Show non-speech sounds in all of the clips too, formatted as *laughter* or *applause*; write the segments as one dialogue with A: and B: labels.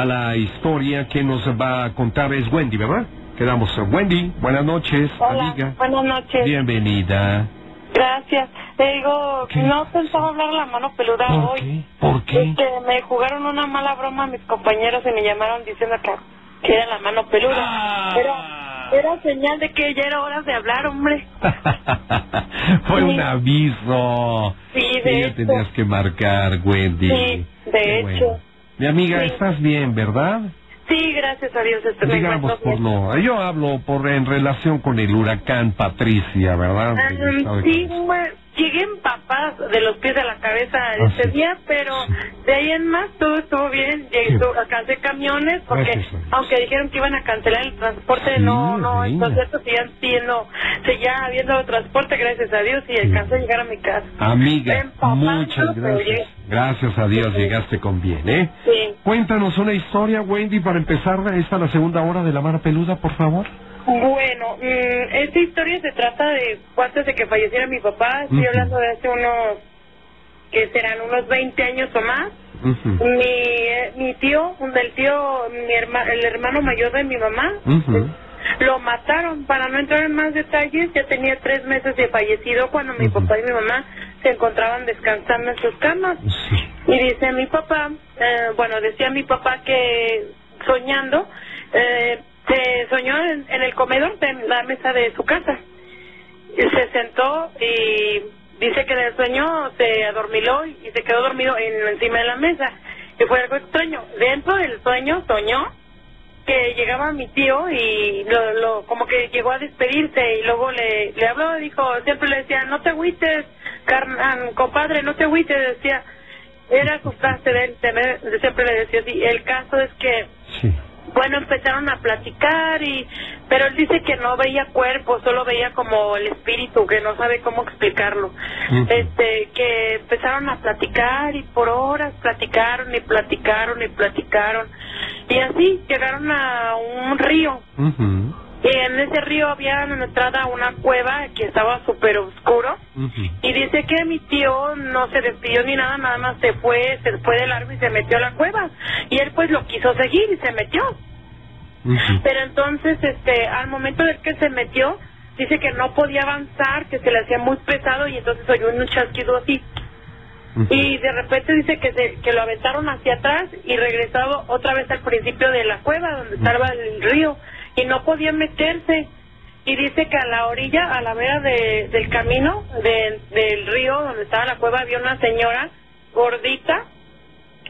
A: a, la historia que nos va a contar es Wendy, ¿verdad? Quedamos. Wendy, buenas noches,
B: Hola,
A: amiga.
B: buenas noches.
A: Bienvenida.
B: Gracias. Te digo,
A: ¿Qué?
B: no pensaba hablar la mano peluda
A: ¿Por
B: hoy.
A: qué? ¿Por qué?
B: Este, me jugaron una mala broma mis compañeros y me llamaron diciendo que, que era la mano peluda.
A: Ah.
B: Era, era señal de que ya era hora de hablar, hombre. *laughs*
A: Fue un
B: Sí.
A: aviso.
B: Sí, de
A: que ya tenías que marcar, Wendy.
B: Sí, de
A: Qué
B: hecho.
A: bueno. Mi amiga,
B: Sí.
A: estás bien, ¿verdad?
B: Sí, gracias a Dios. Estoy
A: Digamos por. Yo hablo por en relación con el huracán Patricia, ¿verdad?
B: Sí, bueno, llegué empapada de los pies a la cabeza
A: Ah,
B: este
A: sí.
B: día, pero
A: Sí.
B: de ahí en más todo estuvo bien. Llegué, alcancé camiones porque
A: Gracias
B: aunque dijeron que iban a cancelar el transporte,
A: Sí,
B: no, no, el concierto seguían siendo, seguía habiendo transporte, gracias a Dios, y alcancé a llegar a mi casa.
A: Amiga,
B: Empapada,
A: muchas gracias. Gracias a Dios llegaste con bien, ¿eh?
B: Sí.
A: Cuéntanos una historia, Wendy, para empezar esta la segunda hora de la mano peluda, por favor.
B: Bueno, mm, esta historia se trata de antes de que falleciera mi papá, estoy
A: Ujú.
B: hablando de hace unos, que serán unos 20 años o más. Mi, eh, mi tío, del tío, mi herma, el hermano mayor de mi mamá, lo mataron. Para no entrar en más detalles, ya tenía tres meses de fallecido cuando mi papá y mi mamá se encontraban descansando en sus camas.
A: Sí.
B: Y dice mi papá, eh, bueno, decía mi papá que soñando, eh, se soñó en, en el comedor de la mesa de su casa. Se sentó y dice que en sueño se adormiló y se quedó dormido en, encima de la mesa. Y fue algo extraño. Dentro del sueño soñó que llegaba mi tío y lo, lo como que llegó a despedirse y luego le, le habló dijo, siempre le decía, no te agüites, carnal, compadre, no te agüites, decía, era su frase de él, siempre le decía así. El caso es que
A: Sí.
B: Bueno, empezaron a platicar y pero él dice que no veía cuerpo, solo veía como el espíritu, que no sabe cómo explicarlo. Este, que empezaron a platicar y por horas platicaron y platicaron y platicaron. Y así llegaron a un río. En ese río había en la entrada una cueva que estaba súper oscuro. Y dice que mi tío no se despidió ni nada, nada más se fue, se fue del árbol y se metió a la cueva. Y él pues lo quiso seguir y se metió. Pero entonces, este, al momento de que se metió, dice que no podía avanzar, que se le hacía muy pesado y entonces oyó un chasquido así. Y de repente dice que, se, que lo aventaron hacia atrás y regresado otra vez al principio de la cueva donde estaba el río y no podía meterse. Y dice que a la orilla, a la vera de, del camino de- del río donde estaba la cueva, había una señora gordita.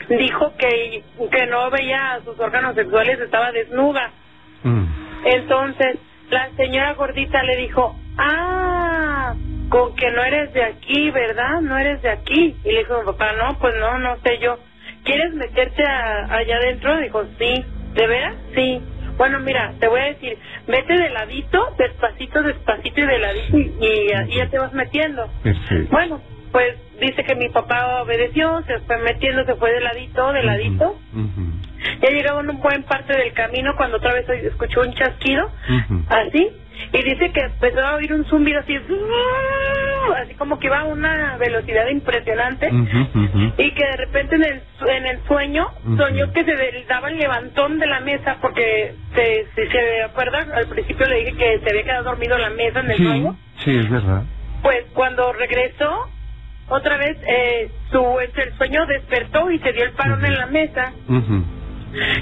B: Dijo que, que no veía sus órganos sexuales, estaba desnuda.
A: Mm.
B: Entonces, la señora gordita le dijo, ah, con que no eres de aquí, ¿verdad? No eres de aquí. Y le dijo papá, no, pues no, no sé yo. ¿Quieres meterte a- allá adentro? Dijo, sí. ¿De veras? Sí. Bueno, mira, te voy a decir, vete de ladito, despacito, despacito y de ladito y, y- ya te vas metiendo.
A: Perfecto.
B: Bueno, pues dice que mi papá obedeció, se fue metiendo, se fue de ladito, de ladito. Ya llegaba en un buen parte del camino cuando otra vez escuchó un chasquido, así, y dice que empezó a oír un zumbido así, así como que iba a una velocidad impresionante, y que de repente en el, en el sueño soñó que se daba el levantón de la mesa, porque se, se, se acuerda, al principio le dije que se había quedado dormido en la mesa en el
A: Sí,
B: sueño,
A: sí, es verdad.
B: pues cuando regresó, otra vez eh, su, el sueño despertó y se dio el parón en la mesa.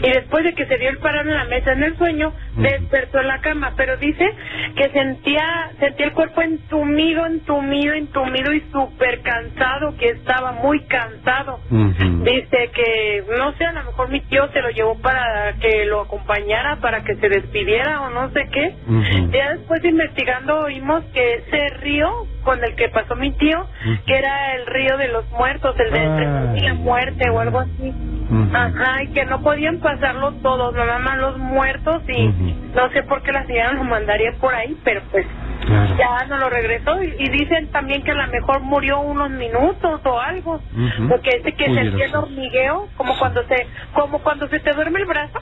B: Y después de que se dio el parón en la mesa en el sueño, despertó en la cama. Pero dice que sentía sentía el cuerpo entumido, entumido, entumido y súper cansado, que estaba muy cansado. Dice que, no sé, a lo mejor mi tío se lo llevó para que lo acompañara, para que se despidiera o no sé qué. Ya después de investigando oímos que ese río con el que pasó mi tío, que era el río de los muertos, el de la muerte o algo así. Ajá, y que no podían pasarlo todos, nada más los muertos y no sé por qué la señora lo mandaría por ahí, pero pues
A: Claro.
B: ya no lo regresó. Y, y dicen también que a lo mejor murió unos minutos o algo, porque dice que sentía el hormigueo como cuando se como cuando se te duerme el brazo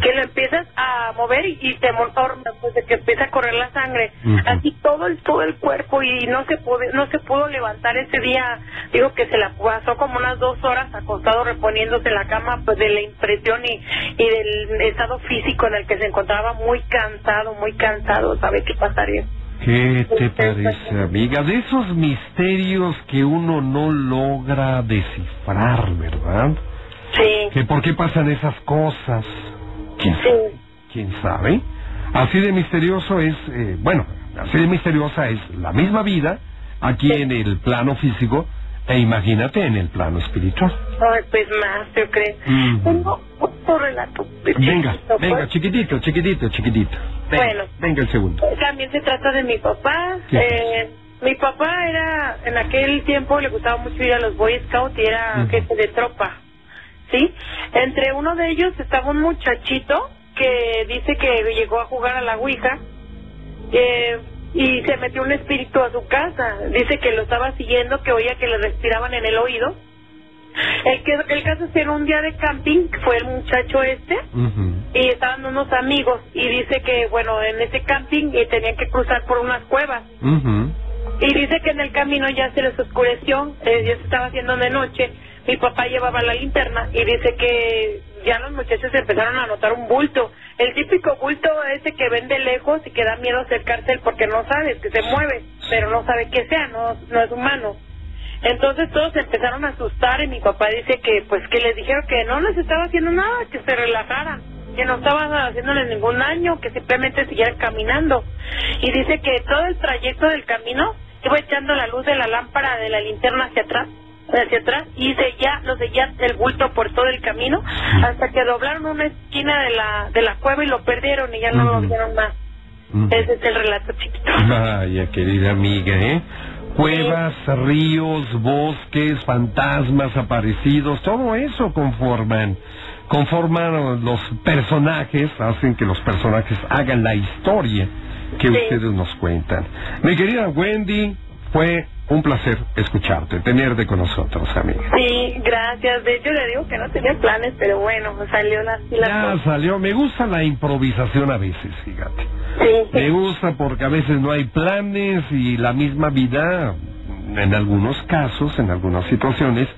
B: Que lo empiezas a mover y, y temor pues de que empieza a correr la sangre así todo el todo el cuerpo y no se pudo no se pudo levantar ese día digo que se la pasó como unas dos horas acostado reponiéndose en la cama pues de la impresión y, y del estado físico en el que se encontraba muy cansado muy cansado sabe qué pasaría
A: ¿Qué te parece, amiga? De esos misterios que uno no logra descifrar, ¿verdad?
B: Sí
A: ¿Que por qué pasan esas cosas? ¿Quién,
B: sí
A: quién sabe? Así de misterioso es, eh, bueno, así de misteriosa es la misma vida aquí en el plano físico e imagínate en el plano espiritual.
B: Ay, pues más yo creo
A: Ujú.
B: tengo otro relato
A: Venga,
B: chiquito,
A: venga,
B: pues.
A: chiquitito, chiquitito, chiquitito. Venga,
B: Bueno.
A: venga el segundo.
B: También se trata de mi papá. Eh, mi papá era, en aquel tiempo le gustaba mucho ir a los Boy Scouts y era
A: Ujú.
B: jefe de tropa. ¿Sí? Entre uno de ellos estaba un muchachito que dice que llegó a jugar a la Ouija eh, y se metió un espíritu a su casa. Dice que lo estaba siguiendo, que oía que le respiraban en el oído. El, que, el caso es que en un día de camping fue el muchacho este y estaban unos amigos y dice que bueno en ese camping eh, tenían que cruzar por unas cuevas y dice que en el camino ya se les oscureció eh, ya se estaba haciendo de noche mi papá llevaba la linterna y dice que ya los muchachos empezaron a notar un bulto. El típico bulto ese que ven de lejos y que da miedo acercarse porque no sabes que se mueve pero no sabe qué sea no no es humano. Entonces todos empezaron a asustar y mi papá dice que pues que les dijeron que no les estaba haciendo nada, que se relajaran, que no estaban haciéndoles ningún daño, que simplemente siguieran caminando. Y dice que todo el trayecto del camino iba echando la luz de la lámpara de la linterna hacia atrás hacia atrás y seguía, lo seguía el bulto por todo el camino hasta que doblaron una esquina de la de la cueva y lo perdieron y ya no lo vieron más. Ese es el relato chiquito.
A: Vaya, querida amiga, ¿eh? Cuevas, ríos, bosques, fantasmas aparecidos, todo eso conforman, conforman los personajes, hacen que los personajes hagan la historia que
B: Sí.
A: ustedes nos cuentan. Mi querida Wendy, fue un placer escucharte, tenerte con nosotros, amiga.
B: Sí, gracias. De hecho, le digo que no tenía planes, pero bueno, salió la, la
A: Ya
B: cosa.
A: salió, me gusta la improvisación a veces, fíjate.
B: Sí,
A: Me gusta porque a veces no hay planes y la misma vida, en algunos casos, en algunas situaciones,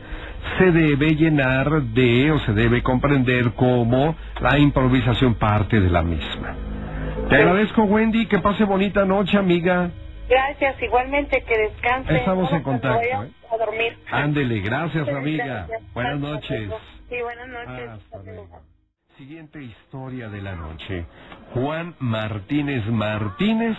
A: se debe llenar de o se debe comprender como la improvisación parte de la misma. Te
B: Sí.
A: agradezco, Wendy, que pase bonita noche, amiga.
B: Gracias, igualmente que descanse.
A: Estamos en contacto, ¿eh?
B: A dormir.
A: Ándele, gracias, amiga.
B: Gracias.
A: Buenas noches.
B: Sí, buenas noches.
A: Hasta luego. Siguiente historia de la noche. Juan Martínez Martínez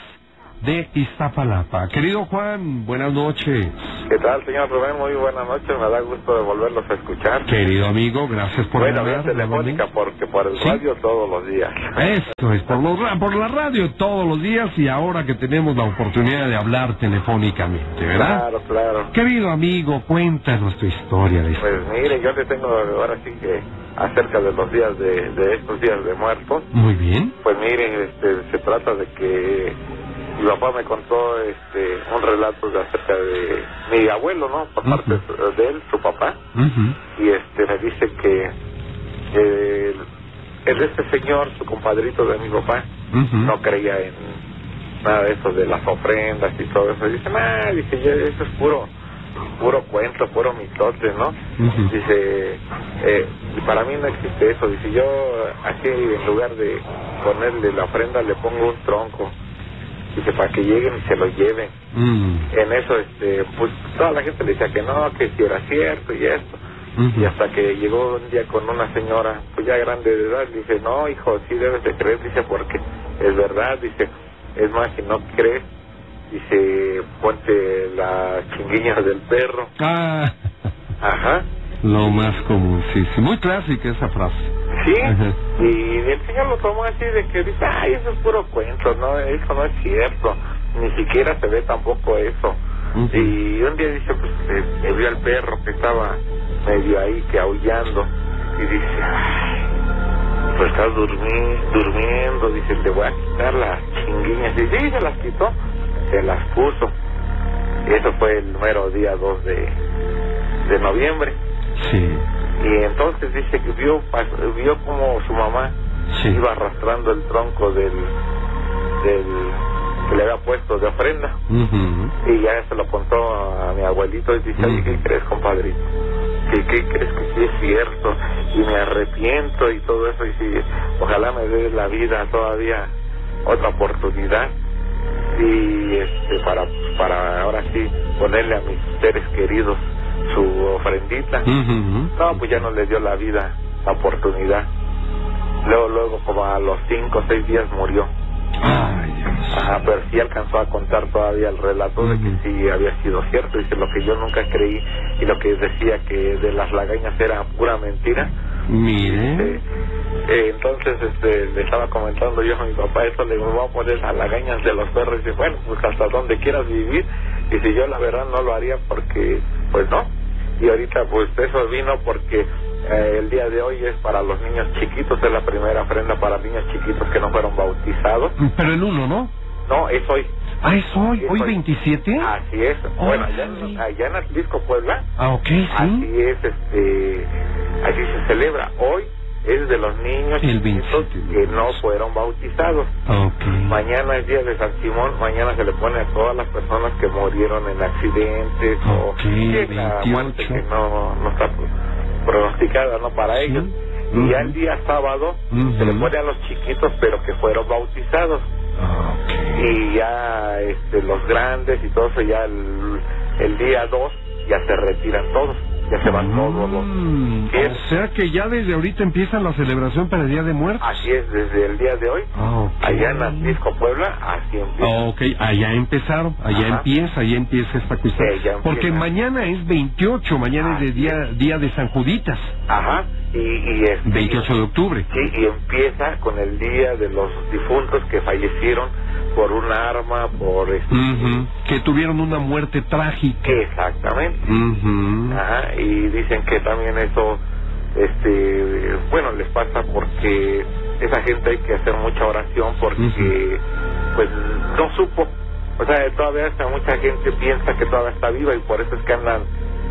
A: de Iztapalapa. Querido Juan, buenas noches.
C: ¿Qué tal, señor Rubén? Muy buenas noches. Me da gusto de volverlos a escuchar.
A: Querido amigo, gracias por
C: Bueno, vía telefónica porque por el
A: Sí.
C: radio todos los días.
A: Esto es por, los por la radio todos los días y ahora que tenemos la oportunidad de hablar telefónicamente, ¿verdad?
C: Claro, claro.
A: Querido amigo, cuéntanos tu historia de
C: Pues mire, yo le tengo ahora sí que acerca de los días de, de estos días de muertos.
A: Muy bien.
C: Pues mire, este, se trata de que mi papá me contó este, un relato de acerca de mi abuelo, ¿no? Por parte de él, su papá. Y este me dice que eh, el, este señor, su compadrito de mi papá, no creía en nada de eso de las ofrendas y todo eso. Dice, ah, dice, eso es puro, puro cuento, puro mitote, ¿no? Dice, eh, y para mí no existe eso. Dice, yo aquí en lugar de ponerle la ofrenda le pongo un tronco. Dice, para que lleguen y se lo lleven
A: Mm.
C: en eso este pues toda la gente le decía que no que si era cierto y esto. Y hasta que llegó un día con una señora pues ya grande de edad dice no hijo sí debes de creer dice porque es verdad dice es más si no crees dice ponte las chinguiñas del perro
A: Ah,
C: ajá
A: lo más común, sí, sí. Muy clásica esa frase.
C: sí
A: Ajá.
C: y el señor lo tomó así de que dice ay eso es puro cuento no eso no es cierto ni siquiera se ve tampoco eso. Y un día dice, pues, eh, eh, vio al perro que estaba medio ahí, que aullando, y dice, ay, pues estás durmi durmiendo, dice, te voy a quitar las chinguiñas. Y sí, se las quitó, se las puso. Y eso fue el número día 2 de, de noviembre.
A: Sí,
C: Y entonces dice que vio, vio como su mamá
A: Sí.
C: iba arrastrando el tronco del, del que le había puesto de ofrenda y ya se lo contó a mi abuelito y dice, oye, ¿qué
A: Ujú.
C: crees, compadrito? ¿Qué, ¿Qué crees que sí es cierto? Y me arrepiento y todo eso, y sí, ojalá me dé la vida todavía otra oportunidad y este para para ahora sí ponerle a mis seres queridos su ofrendita. No, pues ya no le dio la vida, la oportunidad. Luego, luego, como a los cinco o seis días murió.
A: Ay, Dios.
C: Ajá, pero sí alcanzó a contar todavía el relato de que sí había sido cierto. Dice lo que yo nunca creí y lo que decía que de las lagañas era pura mentira.
A: Mire.
C: Eh, entonces este, le estaba comentando yo a mi papá eso, le digo, voy a poner las lagañas de los perros. Y dice, bueno, pues hasta donde quieras vivir. Y si yo la verdad no lo haría porque, pues no. Y ahorita pues eso vino porque eh, el día de hoy es para los niños chiquitos, es la primera ofrenda para niños chiquitos que no fueron bautizados.
A: Pero el uno, ¿no?
C: No, es hoy.
A: Ah, es hoy,
C: Es
A: hoy
C: hoy.
A: 27.
C: Así es. Bueno, allá, en- allá en Atlisco, Puebla,
A: Ah, ok, sí.
C: así es, este, así se celebra. Hoy es de los niños
A: El
C: chiquitos
A: 27 de
C: que no fueron bautizados.
A: Ok.
C: Mañana es día de San Simón, mañana se le pone a todas las personas que murieron en accidentes o en la
A: 28.
C: muerte que no, no está pronosticada no para
A: Sí.
C: ellos. Y ya el día sábado se le pone a los chiquitos pero que fueron bautizados
A: ok.
C: Y ya este, los grandes y todo eso ya el, el día 2 ya se retiran todos, ya se van todos los...
A: Mm. O sea que ya desde ahorita empieza la celebración para el Día de Muertos.
C: Así es, desde el día de hoy,
A: Ah, ok.
C: allá en Atlisco, Puebla, así empieza.
A: Ah, Ok, allá empezaron, allá
C: Ajá.
A: empieza, allá empieza esta cuestión.
C: Sí.
A: Porque mañana es 28, mañana es de día, día de San Juditas,
C: Ajá, y, y este,
A: 28 de octubre.
C: Sí, y empieza con el día de los difuntos que fallecieron por un arma, por... Este,
A: Que tuvieron una muerte trágica.
C: Exactamente.
A: Ujú.
C: Ajá, y dicen que también eso, este, bueno, les pasa porque esa gente hay que hacer mucha oración porque, pues, no supo. O sea, todavía hasta mucha gente piensa que todavía está viva y por eso es que andan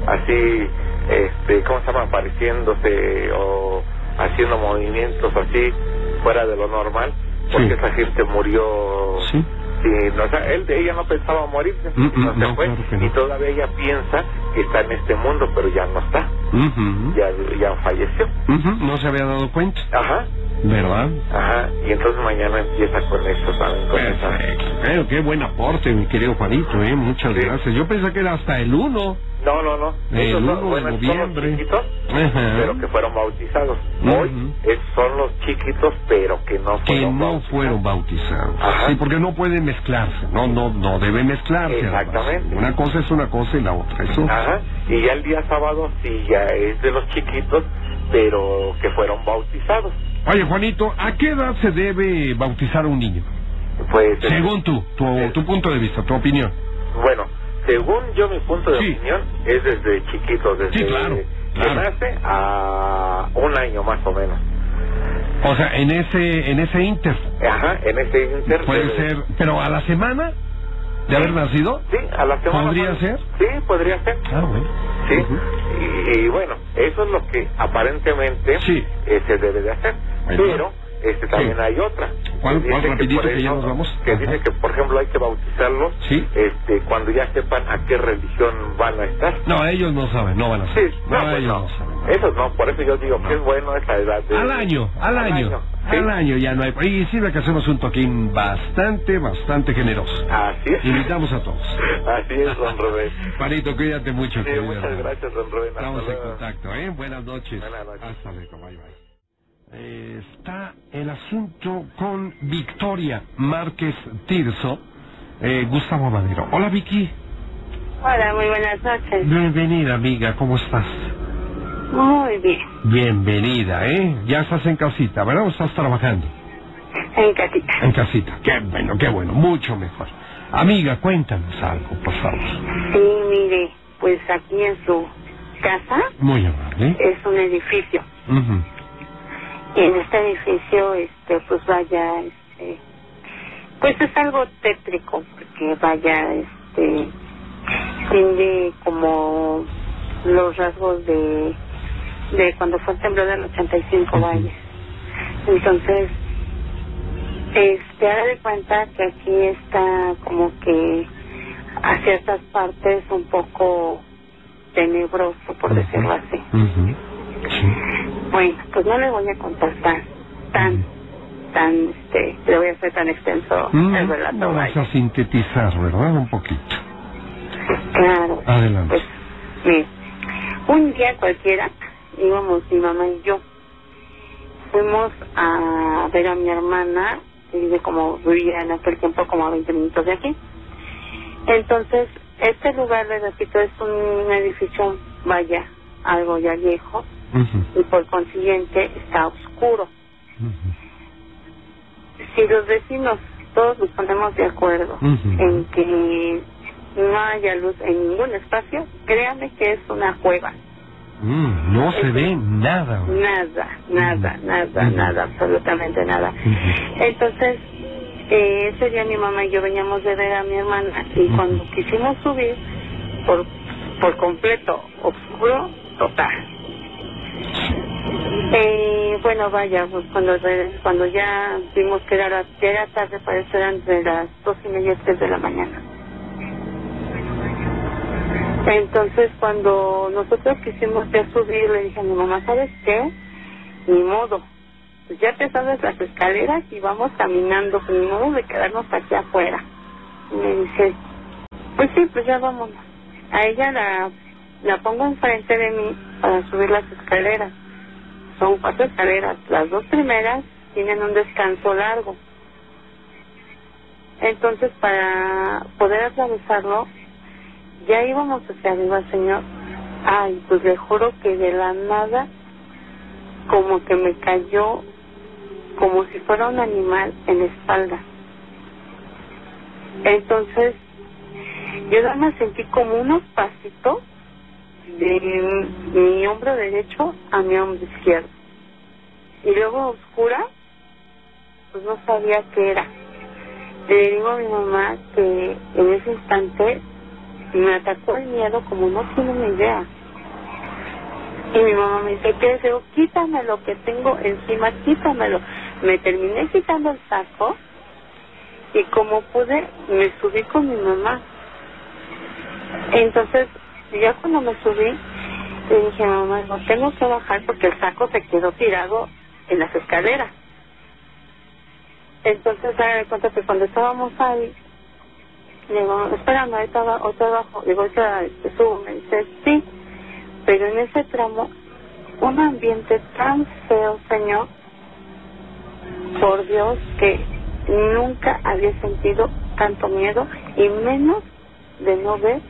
C: así, este, ¿cómo se llama? Apareciéndose o haciendo movimientos así fuera de lo normal porque
A: Sí.
C: esa gente murió
A: Sí.
C: Sí, no, o sea, él, ella no pensaba morirse,
A: Mm, mm,
C: no se
A: no,
C: fue,
A: claro que no.
C: y todavía ella piensa que está en este mundo, pero ya no está, ya, ya falleció.
A: No se había dado cuenta,
C: Ajá,
A: ¿verdad?
C: ajá, y entonces mañana empieza con eso también, con.
A: Pero qué buen aporte, mi querido Juanito, ¿eh? Muchas
C: Sí.
A: gracias. Yo pensé que era hasta el 1.
C: No, no, no,
A: El
C: esos
A: uno
C: son,
A: de
C: bueno, son
A: noviembre.
C: los chiquitos, pero que fueron bautizados. Hoy
A: Ujú.
C: es- son los chiquitos, pero que no
A: que
C: fueron
A: no
C: bautizados.
A: fueron bautizados.
C: Ajá.
A: Sí, porque no pueden mezclarse. No, no, no debe mezclarse. además.
C: Exactamente.
A: Una cosa es una cosa y la otra es otra.
C: Ajá, y ya el día sábado sí ya es de los chiquitos, pero que fueron bautizados.
A: Oye, Juanito, ¿a qué edad se debe bautizar a un niño?
C: Pues
A: Según tú, tu,
C: Sí.
A: tu punto de vista, tu opinión.
C: Bueno, según yo mi punto de
A: Sí.
C: opinión es desde chiquito, desde
A: Sí, claro,
C: que
A: claro.
C: nace a un año más o menos.
A: O sea, en ese, en ese inter.
C: Ajá, en ese inter.
A: Puede ser, pero a la semana de haber nacido.
C: Sí, a la semana.
A: ¿Podría ser?
C: Sí, podría ser.
A: Ah, bueno.
C: Sí, y, y bueno, eso es lo que aparentemente
A: Sí.
C: eh, se debe de hacer.
A: Bueno.
C: Pero este también
A: Sí.
C: hay otra.
A: ¿Cuál-
C: Que
A: cuál rapidito
C: por
A: que ya nos vamos?
C: Que
A: Ajá.
C: dice que, por ejemplo, hay que bautizarlos
A: Sí.
C: este, cuando ya sepan a qué religión van a estar.
A: No, ellos no saben, no van a
C: Sí,
A: saber.
C: no,
A: no,
C: pues
A: ellos
C: no.
A: no saben.
C: Eso no, por eso yo digo que es bueno esa edad. De,
A: Al año, al año,
C: sí.
A: al año ya no hay. Y sirve que hacemos un toquín bastante, bastante generoso.
C: Así es.
A: Invitamos a todos.
C: Así es, don *laughs* Rubén.
A: Juanito, cuídate mucho.
C: Sí, muchas gracias, don Rubén. Hasta
A: Estamos en
C: luego.
A: contacto, ¿eh? Buenas noches.
C: Buenas noches.
A: Hasta luego, bye bye. Eh, está el asunto con Victoria Márquez Tirso, eh, Gustavo Madero. Hola, Vicky.
B: Hola, muy buenas noches.
A: Bienvenida, amiga. ¿Cómo estás?
B: Muy bien.
A: Bienvenida, ¿eh? Ya estás en casita, ¿verdad? ¿O estás trabajando?
B: En casita.
A: En casita. Qué bueno, qué bueno. Mucho mejor. Amiga, cuéntanos algo, por favor.
B: Sí, mire, pues aquí en su casa
A: Muy amable.
B: es un edificio. En este edificio, este, pues vaya, este, pues es algo tétrico, porque vaya, este, tiene como los rasgos de, de cuando fue el temblor del 85,
A: Ujú.
B: vaya. Entonces,
D: Este, haga de cuenta que aquí está como que a ciertas partes un poco tenebroso, por decirlo así.
A: Sí.
D: Bueno, pues no le voy a contar tan, tan, este, le voy a hacer tan extenso
A: Mm,
D: el relato.
A: Vamos
D: vaya.
A: a sintetizar, ¿verdad? Un poquito.
D: Claro.
A: Adelante.
D: Pues, mire, un día cualquiera íbamos mi mamá y yo. Fuimos a ver a mi hermana, que vive como vivía en aquel tiempo como a 20 minutos de aquí. Entonces, este lugar, le repito, es un edificio, vaya, algo ya viejo, Y por consiguiente está oscuro. Si los vecinos todos nos ponemos de acuerdo en que no haya luz en ningún espacio, créame que es una cueva.
A: Mm, no se ve nada.
D: Nada, nada, nada, nada, absolutamente nada. Entonces, eh, ese día mi mamá y yo veníamos de ver a mi hermana y cuando quisimos subir, por, por completo, oscuro, total. Eh, bueno, vaya, pues cuando cuando ya vimos que era, que era tarde, parece eran entre las dos y media, tres de la mañana. Entonces, cuando nosotros quisimos ya subir, le dije a mi mamá, ¿sabes qué? Ni modo. Pues ya te sabes las escaleras y vamos caminando, pues ni modo de quedarnos aquí afuera. Y me dice, pues sí, pues ya vámonos. A ella la, la pongo enfrente de mí para subir las escaleras. Son cuatro escaleras. Las dos primeras tienen un descanso largo. Entonces, para poder atravesarlo, ya íbamos hacia arriba, señor. Ay, pues le juro que de la nada, como que me cayó, como si fuera un animal en la espalda. Entonces, yo nada más sentí como unos pasitos de mi hombro derecho a mi hombro izquierdo. Y luego oscura, pues no sabía qué era. Le digo a mi mamá que en ese instante me atacó el miedo como no tiene ni idea. Y mi mamá me dice, ¿qué es? Digo, quítame lo que tengo encima, quítamelo. Me terminé quitando el saco y como pude, me subí con mi mamá. Entonces, ya cuando me subí, le dije, mamá, no tengo que bajar porque el saco se quedó tirado en las escaleras. Entonces, da cuenta que cuando estábamos ahí, le digo, espérame, ahorita, ahorita bajo. Le digo, ahorita subo. Me dice, sí. Pero en ese tramo, un ambiente tan feo, señor, por Dios, que nunca había sentido tanto miedo y menos de no ver.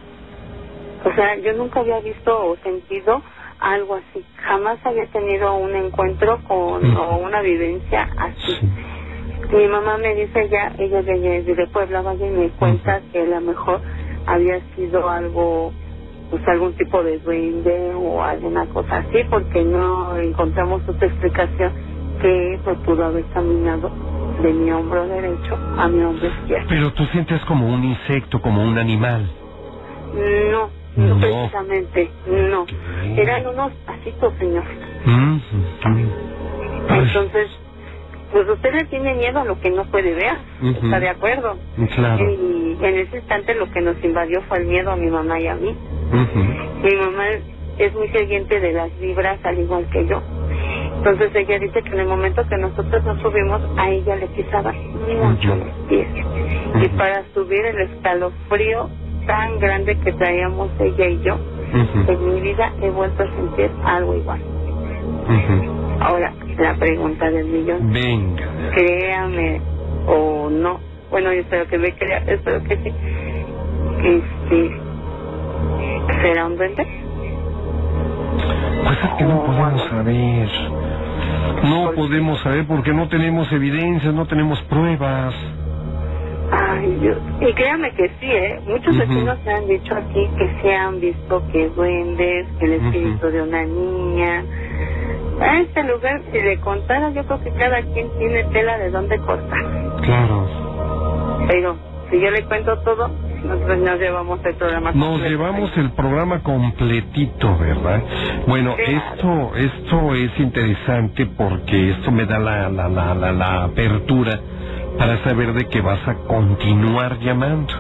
D: O sea, yo nunca había visto o sentido algo así. Jamás había tenido un encuentro con o una vivencia así.
A: Sí.
D: Mi mamá me dice ya, ella de, de Puebla, vaya y me cuenta que a lo mejor había sido algo, pues algún tipo de duende o alguna cosa así, porque no encontramos otra explicación que pues pudo haber caminado de mi hombro derecho a mi hombro izquierdo.
A: Pero tú sientes como un insecto, como un animal.
D: No, no,
A: No.
D: precisamente, no.
A: ¿Qué?
D: Eran unos pasitos, señor.
A: Mm, mm.
D: Entonces, pues usted le tiene miedo a lo que no puede ver,
A: Ujú.
D: ¿está de acuerdo?
A: Claro.
D: Y en ese instante lo que nos invadió fue el miedo a mi mamá y a mí.
A: Ujú.
D: Mi mamá es muy creyente de las vibras, al igual que yo. Entonces ella dice que en el momento que nosotros nos subimos, a ella le pisaban mucho los pies. Y para subir el escalofrío tan grande que traíamos ella y yo, en mi vida he vuelto a sentir algo igual. Ahora, la pregunta del millón.
A: Venga.
D: créame o no. Bueno, yo espero que me crea, espero que sí. Este, ¿Será un duende?
A: Pues es que no podemos saber. No podemos saber porque no tenemos evidencias, no tenemos pruebas.
D: Ay, Dios. Y créame que sí, ¿eh? Muchos
A: Ujú.
D: vecinos me han dicho aquí que se han visto que duendes, que el espíritu
A: Ujú.
D: de una niña. A este lugar, si le contara, yo creo que cada quien tiene tela de dónde cortar.
A: Claro.
D: Pero si yo le cuento todo, nosotros nos llevamos el programa.
A: Nos
D: completo.
A: llevamos el programa completito, ¿verdad? Bueno,
D: Claro.
A: esto esto es interesante porque esto me da la, la, la, la, la apertura para saber de que vas a continuar llamando.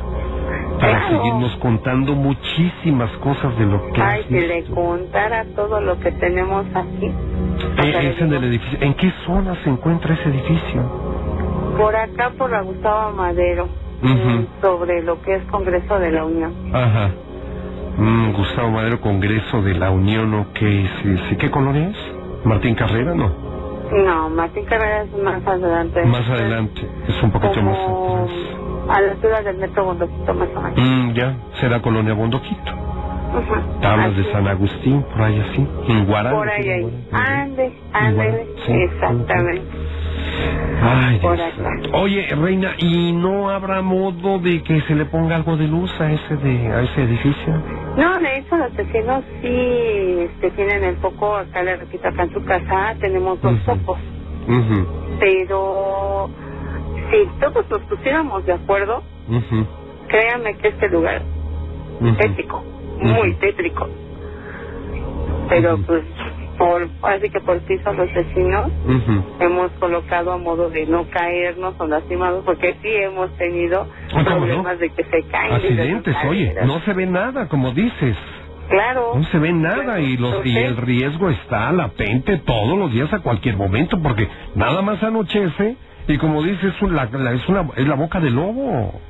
A: Para
D: Claro.
A: seguirnos contando muchísimas cosas de lo que
D: Ay, si le contara todo lo que tenemos aquí.
A: Eh, es en el edificio. ¿En qué zona se encuentra ese edificio?
D: Por acá, por la Gustavo Madero,
A: Ujú.
D: mm, sobre lo que es Congreso de la Unión.
A: Ajá. Mm, Gustavo Madero, Congreso de la Unión, ¿o qué es? ¿Qué colonia es? ¿Martín Carrera? No.
D: No, Martín Carrera es más adelante.
A: Más adelante. Es un poquito más atrás.
D: a la altura del metro Bondoquito, más o menos.
A: Mm, ya, será Colonia Bondoquito.
D: Ujú.
A: Tablas
D: Así.
A: de San Agustín, por ahí así. En Guarán.
D: Por ahí, ahí. Ande, ande,
A: Sí.
D: exactamente.
A: Ay,
D: Por
A: Dios
D: acá.
A: Oye, Reina, ¿y no habrá modo de que se le ponga algo de luz a ese de a ese edificio?
D: No, de hecho los vecinos sí este, tienen el foco, acá le repito, acá en su casa tenemos dos focos,
A: Mhm,
D: pero si todos nos pusiéramos de acuerdo,
A: mhm,
D: créanme que este lugar tétrico, muy tétrico. Pero pues, por, así que por piso los vecinos hemos colocado a modo de no caernos o lastimados, porque sí hemos tenido
A: ¿Cómo no?
D: problemas de que se caen.
A: Accidentes, oye, no se ve nada, como dices.
D: Claro.
A: No se ve nada y los y el riesgo está latente todos los días a cualquier momento porque nada más anochece y como dices es una, la- es una es la boca del lobo.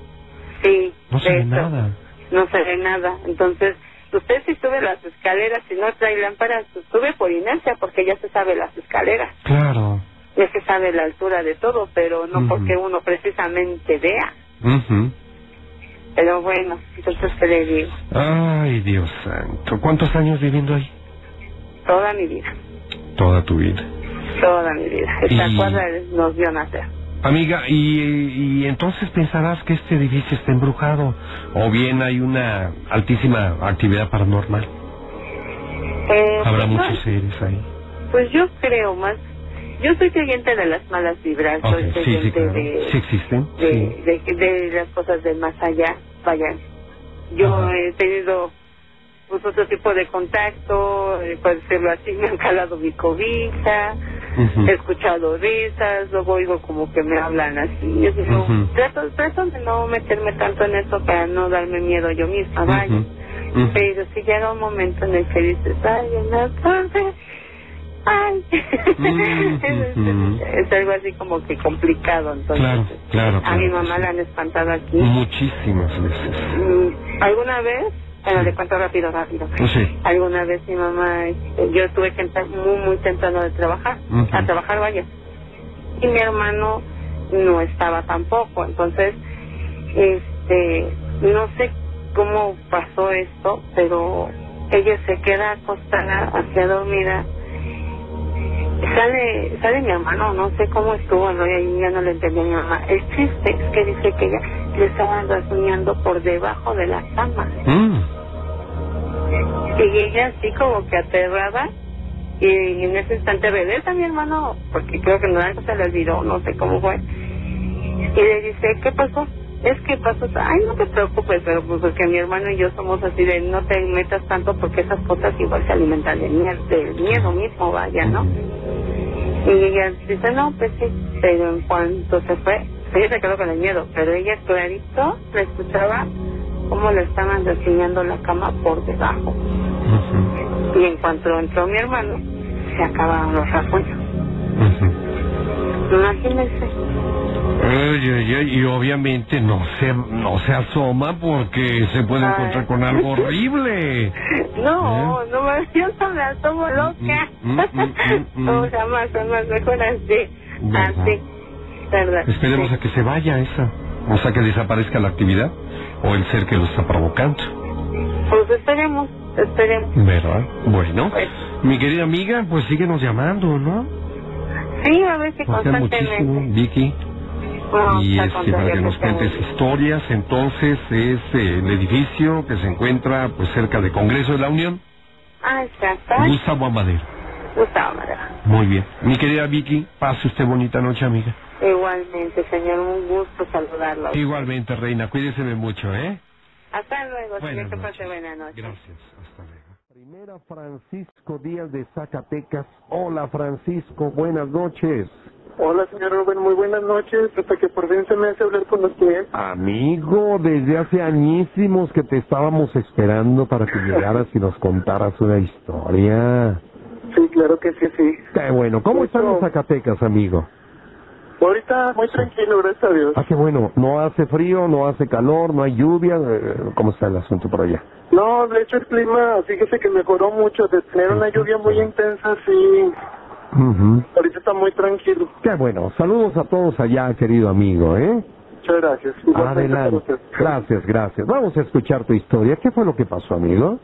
D: Sí,
A: No se ve
D: hecho,
A: nada.
D: No se ve nada. Entonces, usted si sube las escaleras y no trae lámparas, sube por inercia porque ya se sabe las escaleras.
A: Claro.
D: Ya se sabe la altura de todo, pero no
A: Ujú.
D: porque uno precisamente vea.
A: Ujú.
D: Pero bueno, entonces, ¿qué le digo?
A: Ay, Dios santo. ¿Cuántos años viviendo ahí?
D: Toda mi vida,
A: Toda tu vida.
D: toda mi vida. Esta
A: Y-
D: cuadra nos vio nacer.
A: Amiga, y, y entonces pensarás que este edificio está embrujado o bien hay una altísima actividad paranormal.
D: Eh,
A: Habrá
D: pues,
A: muchos seres ahí.
D: Pues yo creo más. Yo soy creyente de las malas vibras,
A: Ok,
D: soy
A: sí, sí, claro.
D: de...
A: Sí existen.
D: de,
A: Sí.
D: de, de las cosas del más allá. Vaya, yo
A: Ajá.
D: he tenido pues, otro tipo de contacto, eh, por decirlo así, *laughs* me han calado mi cobija, He escuchado risas, luego oigo como que me hablan así. Yo digo,
A: Ujú.
D: trato, trato de no meterme tanto en eso para no darme miedo yo misma, vaya.
A: Ujú. Ujú.
D: Pero si llega un momento en el que dices, ay, en ay. *laughs* Es algo así como que complicado, entonces.
A: Claro, claro,
D: A mi mamá la han espantado aquí.
A: Muchísimas veces.
D: Mm, ¿Alguna vez? Bueno, le cuento rápido, rápido.
A: Sí.
D: Alguna vez mi mamá, este, yo tuve que entrar muy, muy temprano de trabajar, a trabajar, vaya. Y mi hermano no estaba tampoco, entonces, este, no sé cómo pasó esto, pero ella se queda acostada hacia dormida. Sale, sale mi hermano, no sé cómo estuvo, no, y ya no le entendí a mi mamá. El chiste es que dice que ella le estaban rasguñando por debajo de la cama.
A: Mm.
D: Y ella así como que aterrada. Y en ese instante regresa mi hermano, porque creo que no se le olvidó, no sé cómo fue. Y le dice, ¿qué pasó? Es que pasó, ay, no te preocupes, pero pues porque mi hermano y yo somos así de no te metas tanto porque esas cosas igual se alimentan del miedo, del miedo mismo, vaya, ¿no? Y ella dice, no, pues sí, pero en cuanto se fue, ella se quedó con el miedo, pero ella clarito le escuchaba cómo le estaban reseñando la cama por debajo. Y en cuanto entró mi hermano, se acabaron los rasguños. Imagínense.
A: Y obviamente no se no se asoma porque se puede
D: Ay.
A: encontrar con algo *laughs* horrible.
D: No, no me yo no me asomo loca.
A: Mm, mm, mm.
D: No, jamás, jamás, mejor así.
A: ¿Verdad?
D: Así. ¿Verdad?
A: Esperemos
D: Sí.
A: a que se vaya esa, o sea que desaparezca la actividad o el ser que lo está provocando.
D: Pues esperemos, esperemos.
A: ¿Verdad? Bueno,
D: Pues.
A: mi querida amiga, pues síguenos llamando, ¿no?
D: Sí, a ver si
A: sea, muchísimo,
D: constantemente.
A: Vicky. Y este, para que nos cuentes
D: bien.
A: historias, entonces es eh, el edificio que se encuentra pues cerca de Congreso de la Unión,
D: Ah, está.
A: Gustavo Amadero.
D: Gustavo Madera.
A: Muy bien. Mi querida Vicky, pase usted bonita noche, amiga.
D: Igualmente, señor, un gusto saludarlo.
A: Igualmente, reina, cuídeseme mucho, ¿eh?
D: Hasta luego, señor,
A: Buenas
D: que pase buena noche.
A: Gracias, hasta luego. Primera Francisco Díaz de Zacatecas. Hola Francisco, buenas noches.
E: Hola, señor Rubén, muy buenas noches. Hasta que por fin se me hace hablar con usted.
A: Amigo, desde hace añísimos que te estábamos esperando para que llegaras y nos contaras una historia.
E: Sí, claro que sí, sí.
A: Qué bueno. ¿Cómo están los Zacatecas, amigo?
E: Ahorita muy tranquilo, gracias a Dios.
A: Ah, qué bueno. No hace frío, no hace calor, no hay lluvia. Eh, ¿Cómo está el asunto por allá?
E: No, de hecho el clima, fíjese que mejoró mucho de tener una lluvia muy intensa, sí.
A: Ujú.
E: Ahorita está muy tranquilo.
A: Qué bueno. Saludos a todos allá, querido amigo, ¿eh?
E: Muchas gracias.
A: Adelante. Gracias, gracias. Vamos a escuchar tu historia. ¿Qué fue lo que pasó, amigo?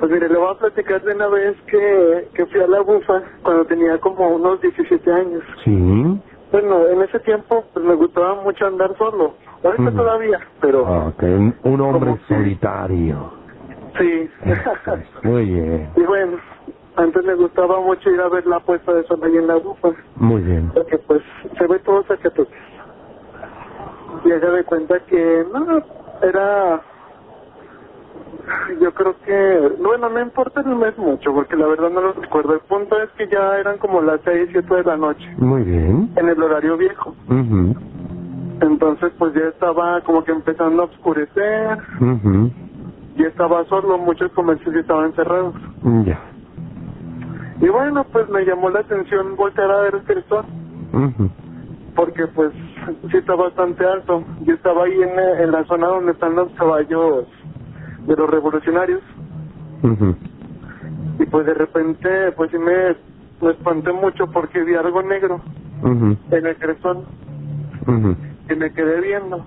E: Pues mire, le voy a platicar de una vez que, que fui a la bufa cuando tenía como unos 17 años.
A: Sí.
E: Bueno, en ese tiempo pues me gustaba mucho andar solo. Ahorita
A: Ujú.
E: todavía, pero
A: Ah, Ok, un- hombre
E: que-
A: solitario.
E: sí.
A: Muy bien, *laughs*
E: y bueno, antes me gustaba mucho ir a ver la puesta de sol ahí en la bufa.
A: muy bien.
E: Porque pues se ve todo Zacatecas. Y ella de cuenta que no, era... Yo creo que, bueno, no importa el mes mucho, porque la verdad no lo recuerdo. El punto es que ya eran como las 6, 7 de la noche,
A: Muy bien.
E: en el horario viejo.
A: Ujú,
E: Entonces pues ya estaba como que empezando a oscurecer,
A: ujú,
E: ya estaba solo, muchos comercios ya estaban cerrados.
A: Ya.
E: Y bueno, pues me llamó la atención voltear a ver el
A: Ujú,
E: porque pues sí está bastante alto. Yo estaba ahí en, en la zona donde están los caballos de los revolucionarios, y pues de repente pues sí me, me espanté mucho porque vi algo negro
A: ujú,
E: en el crestón y me quedé viendo.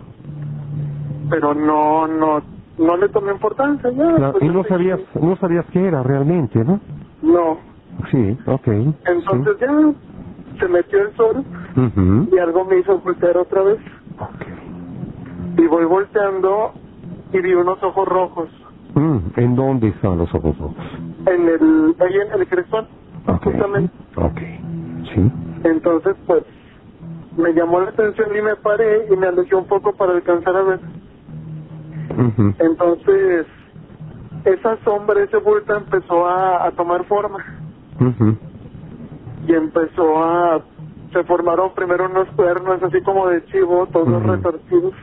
E: Pero no, no, no le tomé importancia ya. Pues,
A: Y no sabías, no sabías qué era realmente, ¿no?
E: No.
A: Sí, ok.
E: Entonces ya se metió el sol y algo me hizo voltear otra vez.
A: Ok.
E: Y voy volteando y vi unos ojos rojos
A: Mm, ¿En dónde están los ojos rojos?
E: en el, ahí en el crestón,
A: Ok.
E: justamente.
A: Ok. Sí.
E: Entonces pues me llamó la atención y me paré y me alejé un poco para alcanzar a ver. Entonces esa sombra, ese bulto empezó a, a tomar forma y empezó a... Se formaron primero unos cuernos así como de chivo, todos
A: Ujú.
E: retorcidos.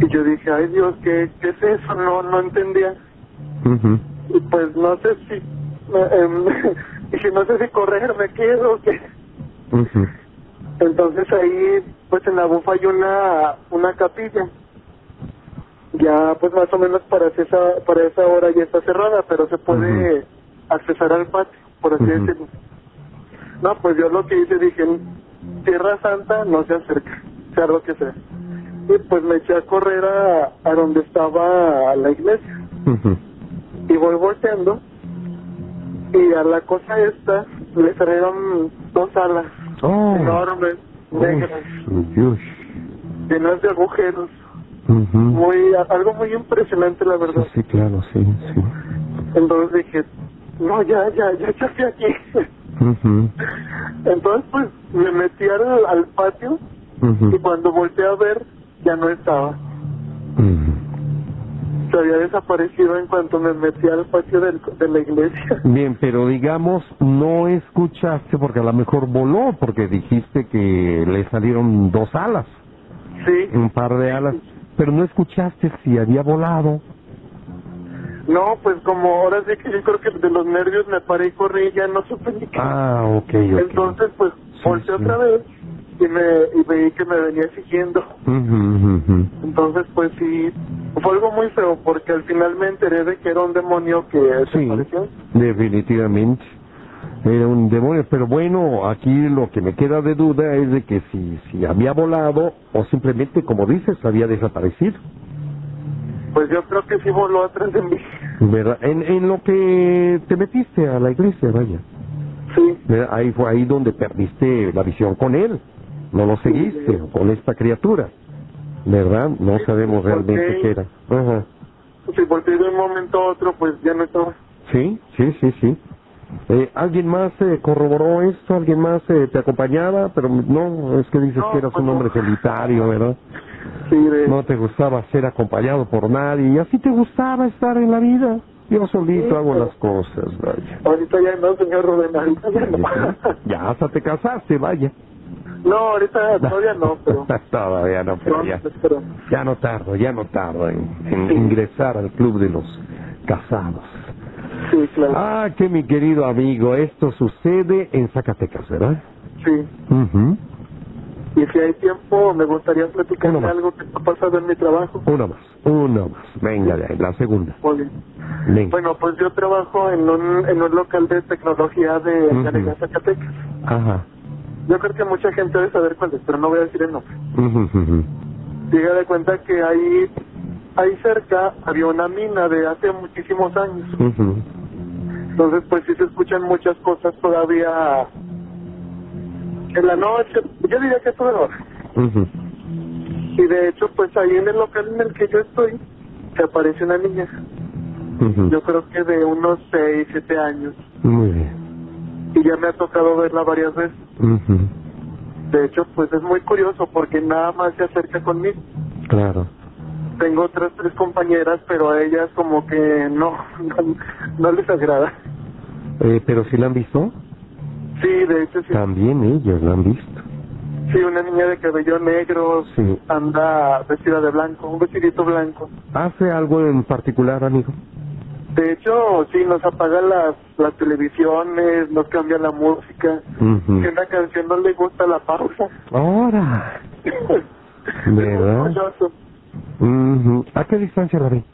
E: Y yo dije, ay Dios, ¿qué, qué es eso? No, no entendía. Y pues no sé si... eh, *laughs* dije, no sé si correr me quedo o qué. Entonces ahí, pues en la bufa hay una, una capilla. Ya pues más o menos para esa, para esa hora ya está cerrada, pero se puede accesar al patio, por así decirlo. No, pues yo lo que hice dije, Tierra Santa no se acerca, sea lo que sea. Y pues me eché a correr a, a donde estaba la iglesia. Y voy volteando y a la cosa esta le salieron dos alas
A: Oh.
E: enormes, negras, llenas de agujeros. Muy, algo muy impresionante la
A: Sí,
E: verdad.
A: sí, claro, sí, sí.
E: Entonces dije, no, ya, ya, ya, estoy aquí. Entonces pues me metí al, al patio y cuando volteé a ver ya no estaba. Se había desaparecido en cuanto me metí al patio del, de la iglesia.
A: Bien, pero digamos, no escuchaste porque a lo mejor voló, porque dijiste que le salieron dos alas,
E: Sí.
A: un par de alas, pero no escuchaste si había volado.
E: No, pues como ahora sí que yo creo que de los nervios me paré y corrí y ya no supe ni qué.
A: Ah, ok, ok.
E: Entonces pues volteé
A: sí.
E: otra vez y me y veí que me venía siguiendo. Entonces pues sí, fue algo muy feo porque al final me enteré de que era un demonio que
A: Sí, definitivamente. Era un demonio, pero bueno, aquí lo que me queda de duda es de que si, si había volado o simplemente, como dices, había desaparecido.
E: Pues yo creo que sí voló atrás de mí.
A: ¿Verdad? En, en lo que te metiste a la iglesia, vaya.
E: Sí,
A: ¿Verdad? Ahí fue ahí donde perdiste la visión con él. No lo seguiste con esta criatura. ¿Verdad? No
E: Sí,
A: sabemos
E: porque-
A: realmente qué era. Ajá.
E: si volteé de un momento a otro pues ya no estaba.
A: Sí, sí, sí, sí. Eh, ¿Alguien más eh, corroboró esto? ¿Alguien más eh, te acompañaba? Pero no, es que dices
E: No,
A: que eras
E: pues
A: un
E: no.
A: hombre solitario, ¿verdad?
E: Sí.
A: No te gustaba ser acompañado por nadie y así te gustaba estar en la vida. Yo solito hago las cosas, vaya.
E: Ahorita ya no, señor Rubén, ahorita ya no.
A: Ya hasta te casaste, vaya.
E: No, ahorita todavía no, pero... *laughs*
A: Todavía no, pero ya. Ya no tardo, ya no tardo en, en ingresar al club de los casados.
E: Sí, claro.
A: Ah, que mi querido amigo, esto sucede en Zacatecas, ¿verdad?
E: Sí.
A: Ujú.
E: Y si hay tiempo, me gustaría platicarle
A: Uno más.
E: algo que ha pasado en mi trabajo.
A: Uno más, uno más. Venga, de ahí, la segunda.
E: Muy bien.
A: Venga.
E: Bueno, pues yo trabajo en un, en un local de tecnología de
A: Ujú.
E: Garega, Zacatecas.
A: Ajá.
E: Yo creo que mucha gente debe saber cuál es, pero no voy a decir el nombre.
A: Ujú, ujú.
E: Llega de cuenta que ahí, ahí cerca había una mina de hace muchísimos años.
A: Ujú.
E: Entonces, pues sí se escuchan muchas cosas todavía en la noche. Yo diría que toda hora.
A: Ujú.
E: Y de hecho, pues ahí en el local en el que yo estoy, se aparece una niña. Yo creo que de unos 6, 7 años.
A: Muy bien.
E: Y ya me ha tocado verla varias veces. De hecho, pues es muy curioso porque nada más se acerca conmigo.
A: Claro.
E: Tengo otras tres compañeras, pero a ellas como que no, *laughs* no, no les agrada.
A: Eh, ¿Pero si la han visto?
E: Sí, de hecho sí.
A: También ellos la han visto.
E: Sí, una niña de cabello negro,
A: Sí.
E: anda vestida de blanco, un vestidito blanco.
A: ¿Hace algo en particular, amigo?
E: De hecho, sí, nos apaga las, las televisiones, nos cambia la música.
A: Ujú.
E: Si una canción no le gusta, la pausa.
A: Ahora. *laughs* ¿Verdad?
E: Curioso.
A: Ujú. ¿A qué distancia la vi?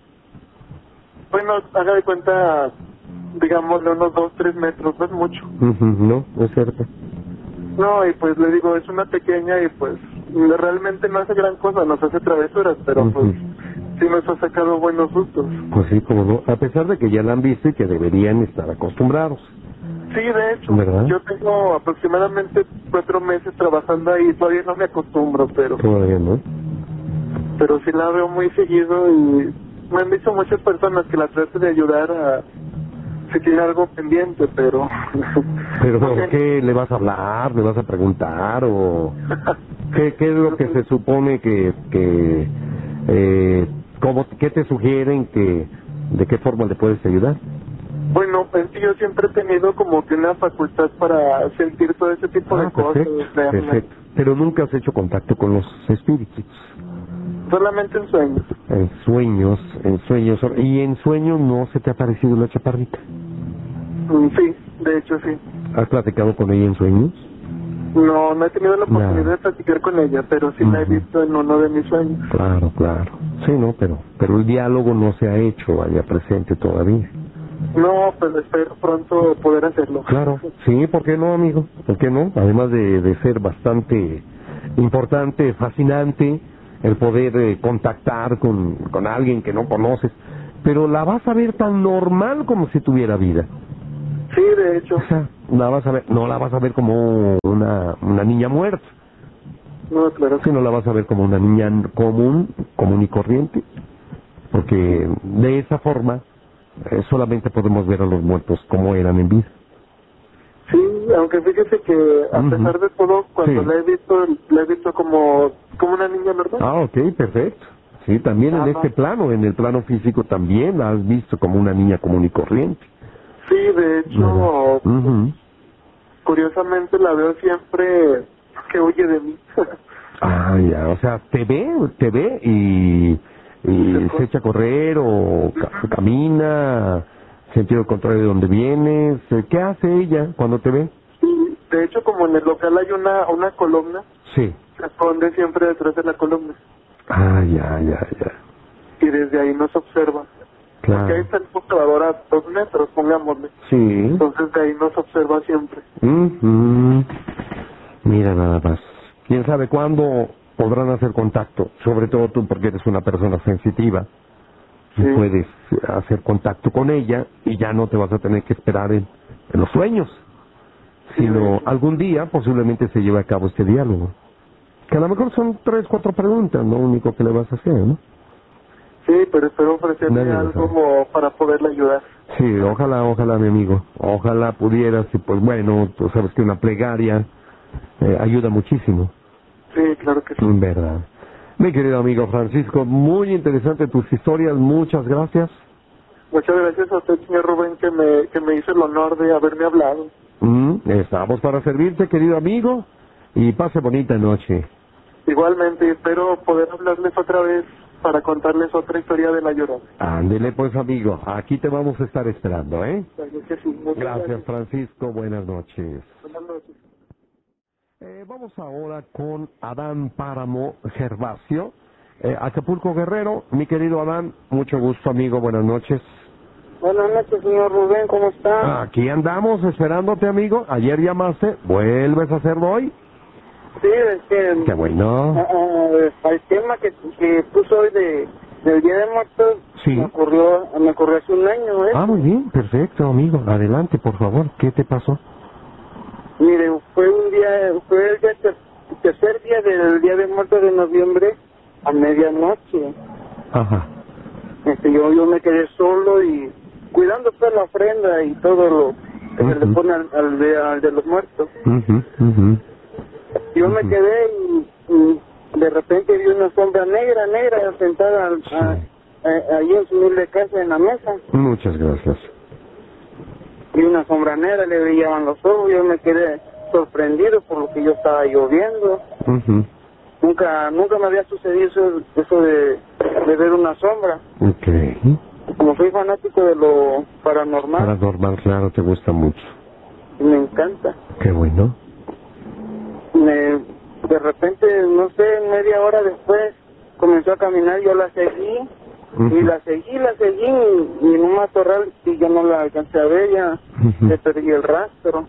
E: Bueno, haga de cuenta, digámosle unos dos, tres metros, no es mucho.
A: Ujú, No, no es cierto.
E: No, y pues le digo, es una pequeña y pues realmente no hace gran cosa, nos hace travesuras, pero pues sí nos ha sacado buenos sustos.
A: Pues sí, como no. A pesar de que ya la han visto y que deberían estar acostumbrados.
E: Sí, de hecho,
A: ¿Verdad?
E: yo tengo aproximadamente cuatro meses trabajando ahí, todavía no me acostumbro, pero
A: Todavía no.
E: pero sí la veo muy seguido y me han dicho muchas personas que la traten de ayudar a si tiene algo pendiente, pero *laughs*
A: Pero ¿qué le vas a hablar? ¿Le vas a preguntar? ¿O qué, qué es lo que se supone que... que eh, cómo, ¿Qué te sugieren? que ¿De qué forma le puedes ayudar?
E: Bueno, pues yo siempre he tenido como que una facultad para sentir todo ese tipo de
A: Ah,
E: cosas.
A: perfecto,
E: verlas.
A: perfecto. Pero nunca has hecho contacto con los espíritus.
E: Solamente en sueños.
A: En sueños, en sueños. ¿Y en sueños no se te ha parecido la chaparrita?
E: Mm, Sí, de hecho sí.
A: ¿Has platicado con ella en sueños?
E: No, no he tenido la
A: No.
E: oportunidad de platicar con ella, pero sí la he visto en uno de mis sueños.
A: Claro, claro. Sí, no, pero, pero el diálogo no se ha hecho allá presente todavía.
E: No, pues espero pronto poder hacerlo.
A: Claro, sí, ¿por qué no, amigo? ¿Por qué no? Además de, de ser bastante importante, fascinante, el poder eh, contactar con, con alguien que no conoces, pero la vas a ver tan normal como si tuviera vida.
E: Sí, de hecho.
A: O sea, la vas a ver, no la vas a ver como una, una niña muerta,
E: No, claro que
A: sino la vas a ver como una niña común, común y corriente, porque de esa forma eh, solamente podemos ver a los muertos como eran en vida.
E: Sí, aunque fíjese que a pesar de todo, cuando
A: Sí.
E: la he visto, la he visto como, como una niña normal.
A: Ah, ok, perfecto. Sí, también en este plano, en el plano físico también la has visto como una niña común y corriente.
E: Sí, de hecho, curiosamente la veo siempre que huye de mí. *laughs*
A: Ah, ya, o sea, te ve, te ve y, y se echa a correr o ca- camina, sentido contrario de donde vienes. ¿Qué hace ella cuando te ve?
E: de hecho, como en el local hay una, una columna,
A: Sí.
E: se esconde siempre detrás de la columna
A: Ah, ya, ya, ya.
E: y desde ahí nos observa. Porque ahí
A: Claro.
E: está el computador a dos metros, pongámosle.
A: Sí.
E: Entonces de ahí nos observa siempre.
A: Ujú. Mira nada más. ¿Quién sabe cuándo podrán hacer contacto? Sobre todo tú porque eres una persona sensitiva. Y
E: Sí.
A: puedes hacer contacto con ella y ya no te vas a tener que esperar en, en los sueños. Sino algún día posiblemente se lleve a cabo este diálogo. Que a lo mejor son tres, cuatro preguntas, lo único que le vas a hacer, ¿no?
E: Sí, pero espero ofrecerle algo para poderle ayudar.
A: Sí, ojalá, ojalá, mi amigo. Ojalá pudieras y pues bueno, tú sabes que una plegaria eh, ayuda muchísimo.
E: Sí, claro que sí.
A: En verdad. Mi querido amigo Francisco, muy interesante tus historias, muchas gracias.
E: Muchas gracias a usted, señor Rubén, que me, que me hizo el honor de haberme hablado.
A: Mm, estamos para servirte, querido amigo, y pase bonita noche.
E: Igualmente, espero poder hablarles otra vez para contarles otra historia de la llorona.
A: Ándele pues, amigo, aquí te vamos a estar esperando, ¿eh? Gracias, Francisco, buenas noches.
E: Buenas noches.
A: Eh, vamos ahora con Adán Páramo Gervasio, eh, Acapulco Guerrero. Mi querido Adán, mucho gusto, amigo, buenas noches.
F: Buenas noches, señor Rubén, ¿cómo está?
A: Aquí andamos esperándote, amigo. Ayer llamaste, ¿vuelves a hacerlo hoy?
F: Sí, es que...
A: Qué bueno.
F: ah, ah, el tema que, que puso hoy de, del Día de Muertos
A: Sí.
F: me, ocurrió, me ocurrió hace un año, ¿eh?
A: Ah, muy bien, perfecto, amigo. Adelante, por favor. ¿Qué te pasó?
F: Mire, fue un día, fue el día ter- tercer día del Día de Muertos de noviembre a medianoche.
A: Ajá.
F: Este, yo, yo me quedé solo y cuidando toda la ofrenda y todo lo que se le pone al, al de, al de los muertos.
A: Ujú, ujú.
F: Yo me quedé y, y de repente vi una sombra negra, negra, sentada ahí en su humilde casa en la mesa.
A: Muchas gracias.
F: Y una sombra negra le brillaban los ojos. Yo me quedé sorprendido por lo que yo estaba lloviendo.
A: Ujú.
F: Nunca nunca me había sucedido eso, eso de, de ver una sombra.
A: Ok.
F: Como soy fanático de lo paranormal,
A: Paranormal, claro, te gusta mucho.
F: me encanta.
A: Qué bueno.
F: Me, de repente, no sé, media hora después comenzó a caminar, yo la seguí y la seguí, la seguí y, y en un matorral y yo no la alcancé a ver, ya
A: Ujú.
F: le perdí el rastro.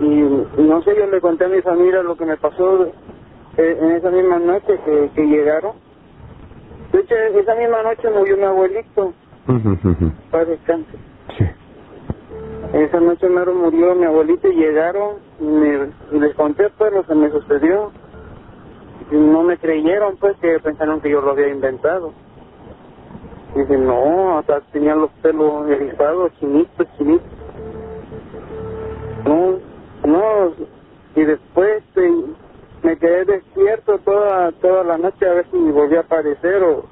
F: Y, y no sé, yo le conté a mi familia lo que me pasó eh, en esa misma noche que, que llegaron. De hecho, esa misma noche murió mi abuelito, para descanse.
A: Sí.
F: Esa noche mero murió mi abuelito y llegaron y, les conté pues lo que me sucedió. Y no me creyeron pues que pensaron que yo lo había inventado. Y dije, no, hasta tenía los pelos erizados, chinitos, chinitos. No, no, y después este, me quedé despierto toda toda la noche a ver si volvía a aparecer o,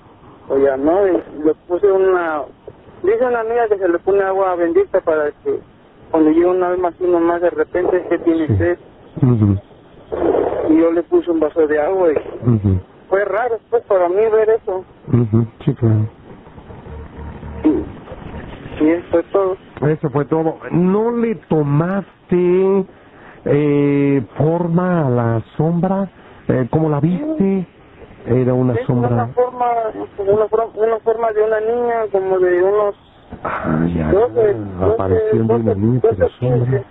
F: o ya no. Y le puse una, dice una amiga que se le pone agua bendita para que cuando llega un alma así nomás de repente que tiene
A: Sí.
F: sed. Y yo le puse un vaso de agua y fue raro pues para mí ver eso.
A: Ujú. Sí, claro.
F: Y, y eso fue todo.
A: Eso fue todo. ¿No le tomaste eh, forma a la sombra? Eh, ¿Cómo la viste? Era una
F: Es una
A: sombra.
F: forma, una, forma- una forma de una niña como de unos
A: Ah, ya.
F: Doce,
A: Aparición de una
F: doce,
A: niña, pero sombra.
F: quince.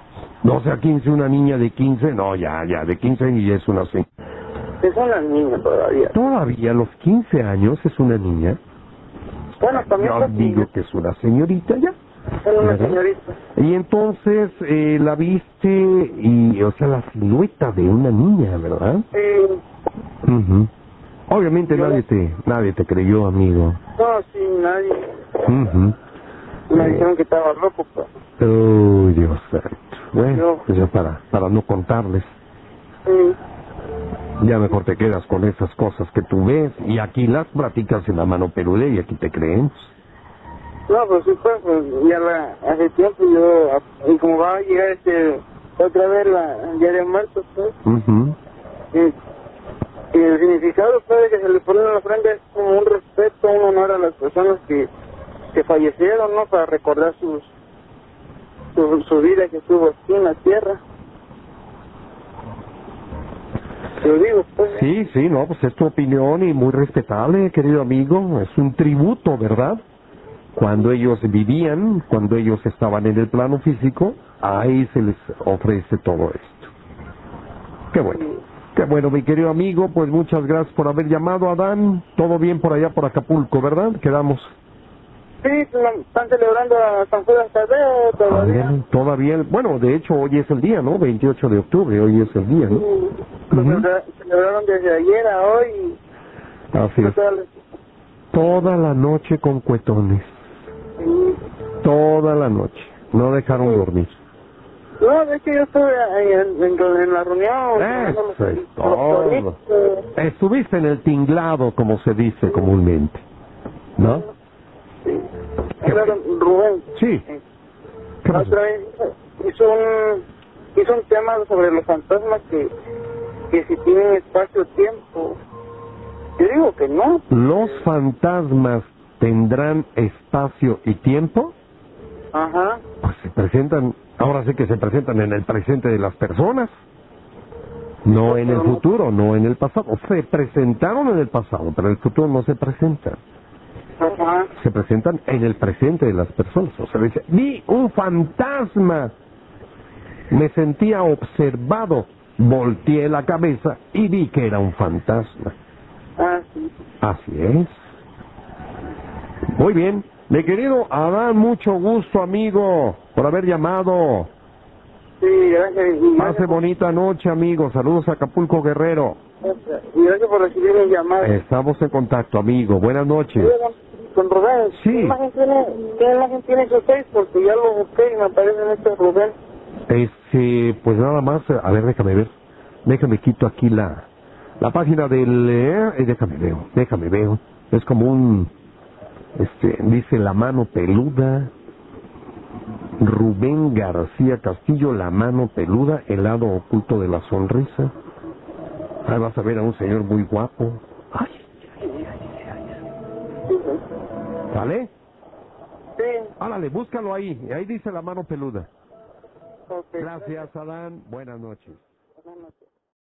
A: 12 a 15, una niña de 15. No, ya, ya, de 15 y es una señora.
F: Es una niña todavía.
A: Todavía a los 15 años es una niña.
F: Bueno, también
A: Yo digo que es una señorita ya.
F: es una señorita.
A: Y entonces eh, la viste y, o sea, la silueta de una niña, ¿verdad?
F: Eh,
A: Ujú. Obviamente
F: Yo-
A: nadie te nadie te creyó, amigo.
F: no, sí, nadie.
A: Ujú.
F: Me dijeron que estaba loco, pues.
A: Uy, Dios santo. Bueno, pues ya para, para no contarles,
F: Sí.
A: ya mejor te quedas con esas cosas que tú ves y aquí las platicas en la mano peluda y aquí te creemos.
F: No, pues sí, pues, pues, ya la, hace tiempo yo, y como va a llegar este, otra vez la el Día de Muertos, pues, y, y el significado, pues, de que se le pone en la frente es como un respeto, un honor a las personas que, que fallecieron, ¿no? Para recordar sus, su, vida que estuvo aquí en la tierra. Yo digo, pues,
A: Sí, sí, no, pues es tu opinión y muy respetable, querido amigo. Es un tributo, ¿verdad? Cuando ellos vivían, cuando ellos estaban en el plano físico, ahí se les ofrece todo esto. Qué bueno. Qué bueno, mi querido amigo, pues muchas gracias por haber llamado, Adán. Todo bien por allá, por Acapulco, ¿verdad? Quedamos.
F: Sí, están celebrando a San Juan Tadeo todavía.
A: Todavía, todavía, bueno, de hecho hoy es el día, ¿no? 28 de octubre, hoy es el día, ¿no?
F: Lo celebraron desde ayer a hoy.
A: Así es. Toda la noche con cuetones.
F: sí.
A: Toda la noche. No dejaron dormir.
F: No, de hecho yo estuve en, en, en la reunión.
A: Eso
F: los-
A: es todo. Estuviste en el tinglado, como se dice comúnmente. ¿No?
F: Sí. Claro, Rubén.
A: Sí. ¿Qué
F: la
A: pasó?
F: otra vez hizo un, hizo un tema sobre los fantasmas que, que si tienen espacio-tiempo. Yo digo que no.
A: ¿Los fantasmas tendrán espacio y tiempo?
F: Ajá.
A: Pues se presentan, ahora sí que se presentan en el presente de las personas. No en el futuro, no en el pasado. Se presentaron en el pasado, pero en el futuro no se presentan. Se presentan en el presente de las personas. O sea, dice, vi un fantasma. Me sentía observado. Volteé la cabeza y vi que era un fantasma.
F: Ah, sí.
A: Así es. Muy bien. Mi querido Adán, mucho gusto, amigo, por haber llamado.
F: Sí, gracias.
A: Pase bonita noche, amigo. Saludos a Acapulco Guerrero.
F: Y gracias por recibir mi llamada.
A: Estamos en contacto, amigo. Buenas noches.
F: Con Rubén,
A: Sí.
F: ¿qué imagen tiene, qué imagen tiene su face? Porque ya lo busqué y me aparece en este Rubén.
A: Este, pues nada más, a ver, déjame ver. Déjame quito aquí la, la página del... Eh, eh, déjame veo, déjame veo. Es como un... Este, dice la mano peluda. Rubén García Castillo, la mano peluda, el lado oculto de la sonrisa. Ahí vas a ver a un señor muy guapo. Ay, ay, ay, ay. ¿Vale?
F: Sí.
A: Álale, búscalo ahí. Ahí dice la mano peluda.
F: ok.
A: Gracias, Adán. Buenas noches.
F: Buenas noches.